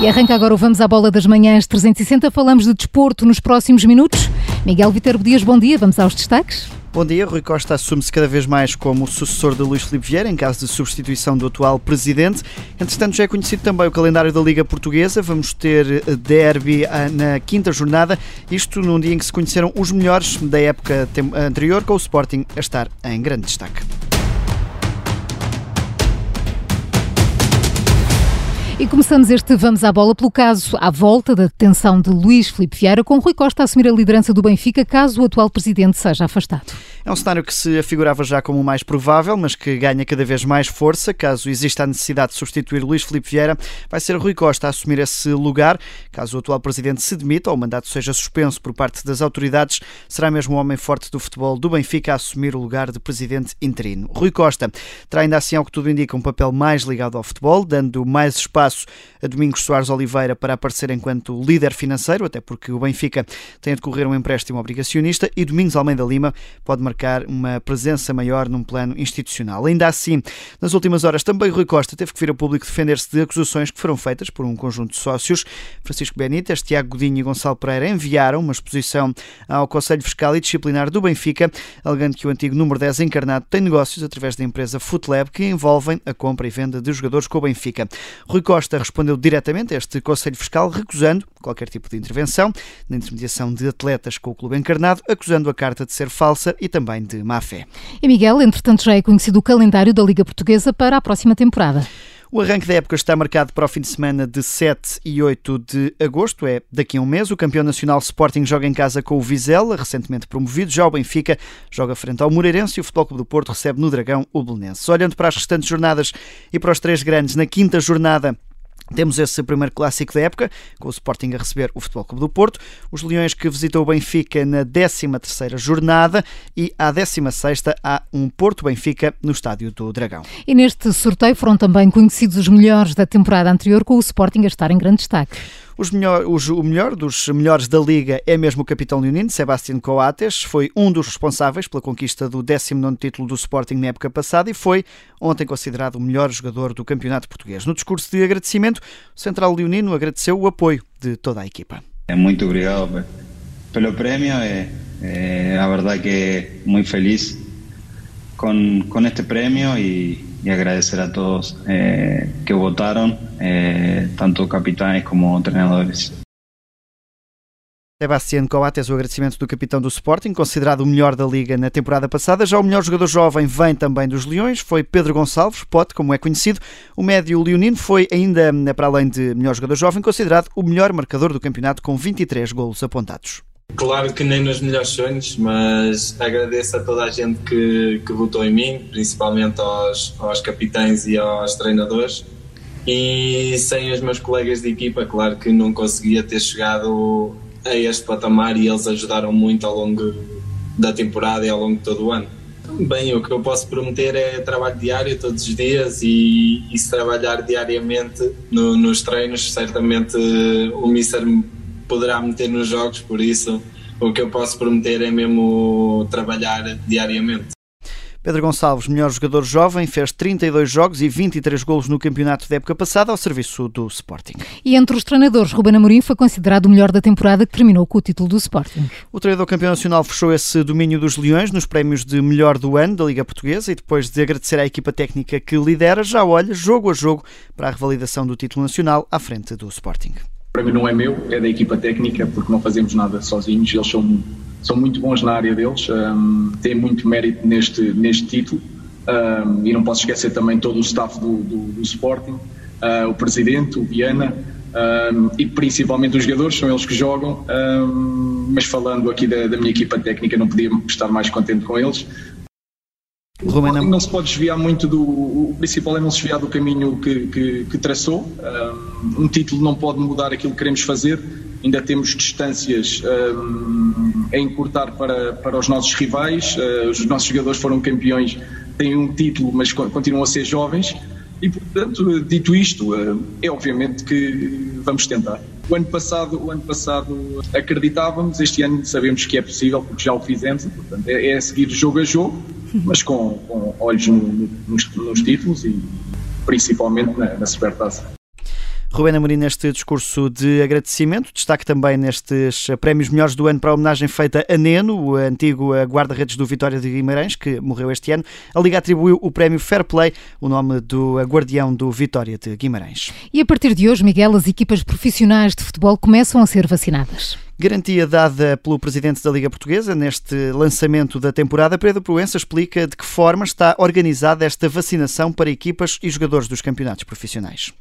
E arranca agora o Vamos à Bola das Manhãs 360. Falamos de desporto nos próximos minutos. Miguel Viterbo Dias, bom dia. Vamos aos destaques. Bom dia. Rui Costa assume-se cada vez mais como sucessor de Luís Filipe Vieira, em caso de substituição do atual presidente. Entretanto, já é conhecido também o calendário da Liga Portuguesa. Vamos ter derby ah, na quinta jornada, isto num dia em que se conheceram os melhores da época anterior, com o Sporting a estar em grande destaque. E começamos este Vamos à Bola pelo caso à volta da detenção de Luís Filipe Vieira, com Rui Costa a assumir a liderança do Benfica caso o atual presidente seja afastado. É um cenário que se afigurava já como o mais provável, mas que ganha cada vez mais força. Caso exista a necessidade de substituir Luís Filipe Vieira, vai ser Rui Costa a assumir esse lugar. Caso o atual presidente se demita ou o mandato seja suspenso por parte das autoridades, será mesmo o homem forte do futebol do Benfica a assumir o lugar de presidente interino. Rui Costa terá ainda assim, ao que tudo indica, um papel mais ligado ao futebol, dando mais espaço espaço a Domingos Soares Oliveira para aparecer enquanto líder financeiro, até porque o Benfica tem a decorrer um empréstimo obrigacionista e Domingos Almeida Lima pode marcar uma presença maior num plano institucional. Ainda assim, nas últimas horas também Rui Costa teve que vir a público defender-se de acusações que foram feitas por um conjunto de sócios. Francisco Benítez, Tiago Godinho e Gonçalo Pereira enviaram uma exposição ao Conselho Fiscal e Disciplinar do Benfica, alegando que o antigo número 10 encarnado tem negócios através da empresa Footlab que envolvem a compra e venda de jogadores com o Benfica. Rui Costa Costa respondeu diretamente a este Conselho Fiscal, recusando qualquer tipo de intervenção na intermediação de atletas com o clube encarnado, acusando a carta de ser falsa e também de má fé. E Miguel, entretanto, já é conhecido o calendário da Liga Portuguesa para a próxima temporada. O arranque da época está marcado para o fim de semana de 7 e 8 de agosto, é daqui a um mês. O campeão nacional Sporting joga em casa com o Vizela, recentemente promovido. Já o Benfica joga frente ao Moreirense e o Futebol Clube do Porto recebe no Dragão o Belenenses. Olhando para as restantes jornadas e para os três grandes, na quinta jornada temos esse primeiro clássico da época, com o Sporting a receber o Futebol Clube do Porto, os Leões que visitam o Benfica na 13ª jornada e à 16ª há um Porto-Benfica no Estádio do Dragão. E neste sorteio foram também conhecidos os melhores da temporada anterior, com o Sporting a estar em grande destaque. Os melhor, os, o melhor dos melhores da Liga é mesmo o capitão leonino, Sebastián Coates. Foi um dos responsáveis pela conquista do 19 título do Sporting na época passada e foi ontem considerado o melhor jogador do campeonato português. No discurso de agradecimento, o central leonino agradeceu o apoio de toda a equipa. É muito obrigado pelo prémio. É, é, a verdade que muito feliz com, com este prémio e y agradecer a todos eh, que votaron, eh, tanto capitães como treinadores. Sebastián Coates, o agradecimento do capitão do Sporting, considerado o melhor da Liga na temporada passada. Já o melhor jogador jovem vem também dos Leões, foi Pedro Gonçalves, Pote, como é conhecido. O médio leonino foi ainda, para além de melhor jogador jovem, considerado o melhor marcador do campeonato com 23 golos apontados. Claro que nem nos melhores sonhos, mas agradeço a toda a gente que, que votou em mim, principalmente aos, aos capitães e aos treinadores. E sem os meus colegas de equipa, claro que não conseguia ter chegado a este patamar e eles ajudaram muito ao longo da temporada e ao longo de todo o ano. Bem, o que eu posso prometer é trabalho diário todos os dias e, e se trabalhar diariamente no, nos treinos, certamente o Mister poderá meter nos jogos, por isso o que eu posso prometer é mesmo trabalhar diariamente. Pedro Gonçalves, melhor jogador jovem, fez 32 jogos e 23 golos no campeonato da época passada ao serviço do Sporting. E entre os treinadores, Ruben Amorim foi considerado o melhor da temporada que terminou com o título do Sporting. O treinador campeão nacional fechou esse domínio dos Leões nos prémios de melhor do ano da Liga Portuguesa e depois de agradecer à equipa técnica que lidera, já olha jogo a jogo para a revalidação do título nacional à frente do Sporting. Para mim não é meu, é da equipa técnica, porque não fazemos nada sozinhos, eles são, são muito bons na área deles, um, têm muito mérito neste, neste título. Um, e não posso esquecer também todo o staff do, do, do Sporting, uh, o presidente, o Viana um, e principalmente os jogadores, são eles que jogam, mas falando aqui da, da minha equipa técnica não podia estar mais contente com eles, Romana... Não se pode desviar muito do. O principal é não se desviar do caminho que, que, que traçou. Um, título não pode mudar aquilo que queremos fazer. Ainda temos distâncias um, a encurtar para, para os nossos rivais. Uh, os nossos jogadores foram campeões, têm um título, mas continuam a ser jovens. E, portanto, dito isto, uh, é obviamente que vamos tentar. O ano passado, o ano passado acreditávamos, este ano sabemos que é possível, porque já o fizemos. Portanto, é, é seguir jogo a jogo mas com, com olhos no, nos, nos, títulos e principalmente na, na Supertaça. Rubén Amorim neste discurso de agradecimento, destaque também nestes prémios melhores do ano para a homenagem feita a Neno, o antigo guarda-redes do Vitória de Guimarães, que morreu este ano. A Liga atribuiu o prémio Fair Play, o nome do guardião do Vitória de Guimarães. E a partir de hoje, Miguel, as equipas profissionais de futebol começam a ser vacinadas. Garantia dada pelo presidente da Liga Portuguesa neste lançamento da temporada, Pedro Proença explica de que forma está organizada esta vacinação para equipas e jogadores dos campeonatos profissionais.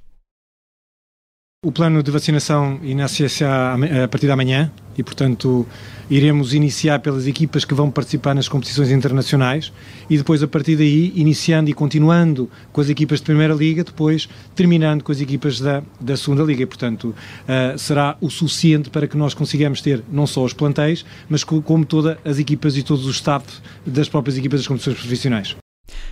O plano de vacinação inicia-se a partir da manhã e, portanto, iremos iniciar pelas equipas que vão participar nas competições internacionais e depois, a partir daí, iniciando e continuando com as equipas de Primeira Liga, depois terminando com as equipas da, da Segunda Liga. E, portanto, uh, será o suficiente para que nós consigamos ter não só os plantéis, mas como todas as equipas e todos os staff das próprias equipas das competições profissionais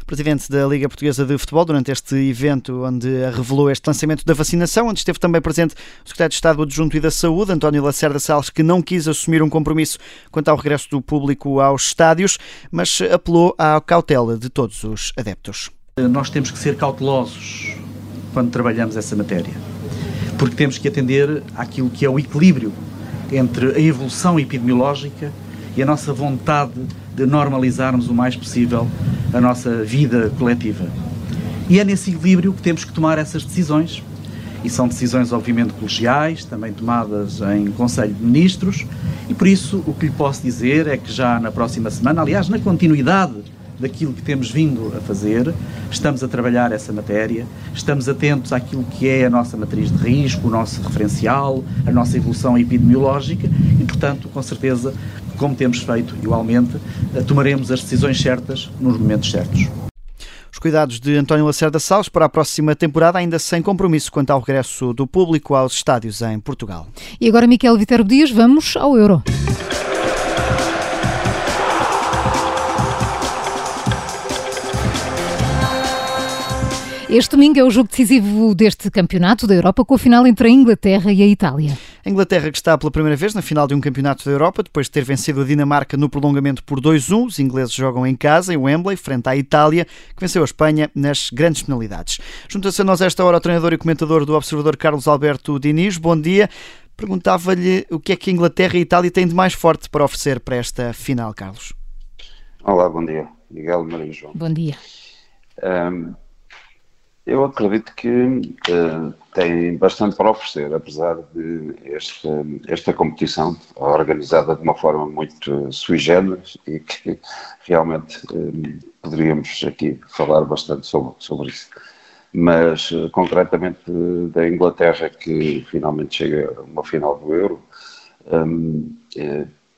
presidente da Liga Portuguesa de Futebol, durante este evento onde revelou este lançamento da vacinação, onde esteve também presente o secretário de Estado Adjunto e da Saúde, António Lacerda Salles, que não quis assumir um compromisso quanto ao regresso do público aos estádios, mas apelou à cautela de todos os adeptos. Nós temos que ser cautelosos quando trabalhamos essa matéria, porque temos que atender àquilo que é o equilíbrio entre a evolução epidemiológica e a nossa vontade de normalizarmos o mais possível a nossa vida coletiva. E é nesse equilíbrio que temos que tomar essas decisões. E são decisões, obviamente, colegiais, também tomadas em Conselho de Ministros, e por isso o que lhe posso dizer é que já na próxima semana, aliás, na continuidade daquilo que temos vindo a fazer, estamos a trabalhar essa matéria, estamos atentos àquilo que é a nossa matriz de risco, o nosso referencial, a nossa evolução epidemiológica e, portanto, com certeza como temos feito igualmente, eh, tomaremos as decisões certas nos momentos certos. Os cuidados de António Lacerda Salles para a próxima temporada, ainda sem compromisso quanto ao regresso do público aos estádios em Portugal. E agora, Miquel Viterbo Dias, vamos ao Euro. Este domingo é o jogo decisivo deste campeonato da Europa, com a final entre a Inglaterra e a Itália. A Inglaterra que está pela primeira vez na final de um campeonato da Europa, depois de ter vencido a Dinamarca no prolongamento por 2-1. Os ingleses jogam em casa, em Wembley, frente à Itália, que venceu a Espanha nas grandes penalidades. Junta-se a nós esta hora o treinador e comentador do Observador Carlos Alberto Diniz. Bom dia. Perguntava-lhe o que é que a Inglaterra e a Itália têm de mais forte para oferecer para esta final, Carlos. Olá, bom dia. Miguel Maria João. Bom dia. Um eu acredito que uh, tem bastante para oferecer, apesar de esta, esta competição organizada de uma forma muito sui generis e que realmente uh, poderíamos aqui falar bastante sobre, sobre isso. Mas, uh, concretamente, da Inglaterra, que finalmente chega a uma final do Euro, um,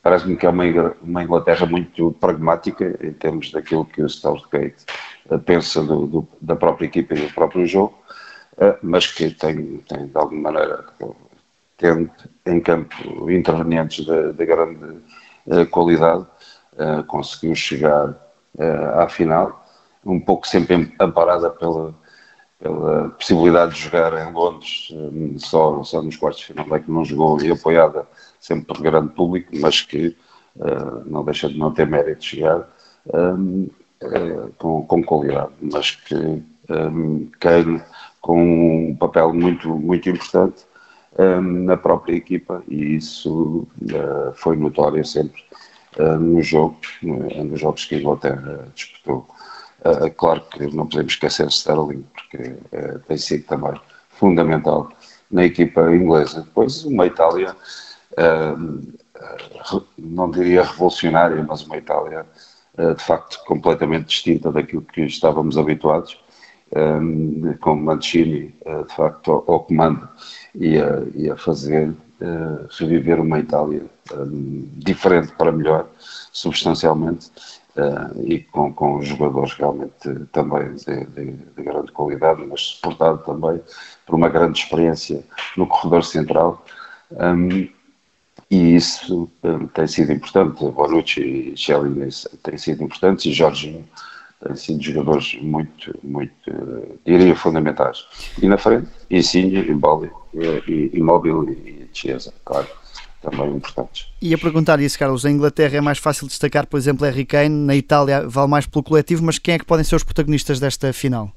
parece-me que é uma, Inglaterra muito pragmática em termos daquilo que o Southgate pensa do, do, da própria equipa e do próprio jogo, eh, mas que tem, tem de alguma maneira, tendo em campo intervenientes de, de grande eh, qualidade, eh, conseguiu chegar à final, um pouco sempre amparada pela, pela possibilidade de jogar em Londres, só, só nos quartos de final é que não jogou e apoiada sempre por grande público, mas que não deixa de não ter mérito de chegar. Eh, com, com, qualidade, mas que um, cai com um papel muito, muito importante um, na própria equipa e isso uh, foi notório sempre uh, no jogo, uh, nos jogos que a Inglaterra disputou. Uh, claro que não podemos esquecer Sterling, porque tem sido também fundamental na equipa inglesa. Depois uma Itália, ehm, não diria revolucionária, mas uma Itália de facto completamente distinta daquilo que estávamos habituados, com Mancini de facto ao, ao comando e a, e a fazer uh, reviver uma Itália diferente para melhor, substancialmente, uh, e com, com jogadores realmente também de, de, de, grande qualidade, mas suportado também por uma grande experiência no corredor central. Um, e isso um, tem sido importante. Bonucci e Shelley têm sido importantes e Jorginho têm sido jogadores muito, muito, uh, diria, fundamentais. E na frente, Insigne, Imboli, Imóvel e Chiesa, claro também importantes. E a perguntar isso, Carlos, em Inglaterra é mais fácil destacar, por exemplo, Harry Kane, na Itália vale mais pelo coletivo, mas quem é que podem ser os protagonistas desta final?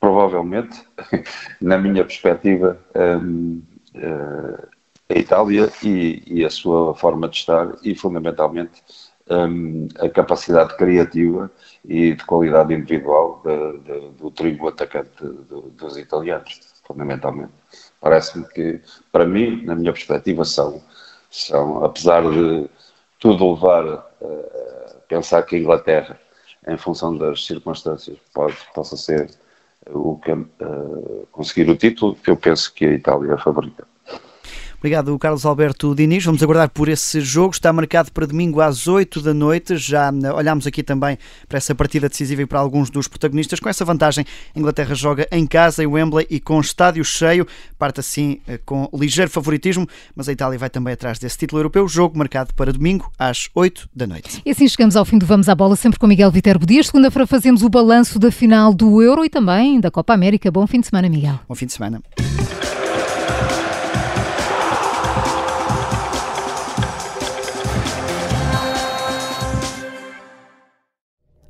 provavelmente, na minha perspectiva, um, uh, a Itália e, e, a sua forma de estar e, fundamentalmente, um, a capacidade criativa e de qualidade individual de, de, do trio atacante dos italianos, fundamentalmente. Parece-me que, para mim, na minha perspectiva, são, são apesar de tudo levar a pensar que a Inglaterra, em função das circunstâncias, pode, possa ser o que, uh, conseguir o título, eu penso que a Itália é a favorita. Obrigado, Carlos Alberto Diniz. Vamos aguardar por esse jogo. Está marcado para domingo às 8 da noite. Já eh, olhámos aqui também para essa partida decisiva e para alguns dos protagonistas. Com essa vantagem, a Inglaterra joga em casa, em Wembley e com estádio cheio. Parte assim eh, com ligeiro favoritismo, mas a Itália vai também atrás desse título europeu. Jogo marcado para domingo às 8 da noite. E assim chegamos ao fim do Vamos à Bola, sempre com Miguel Viterbo Dias. Segunda-feira fazemos o balanço da final do Euro e também da Copa América. Bom fim de semana, Miguel. Bom fim de semana.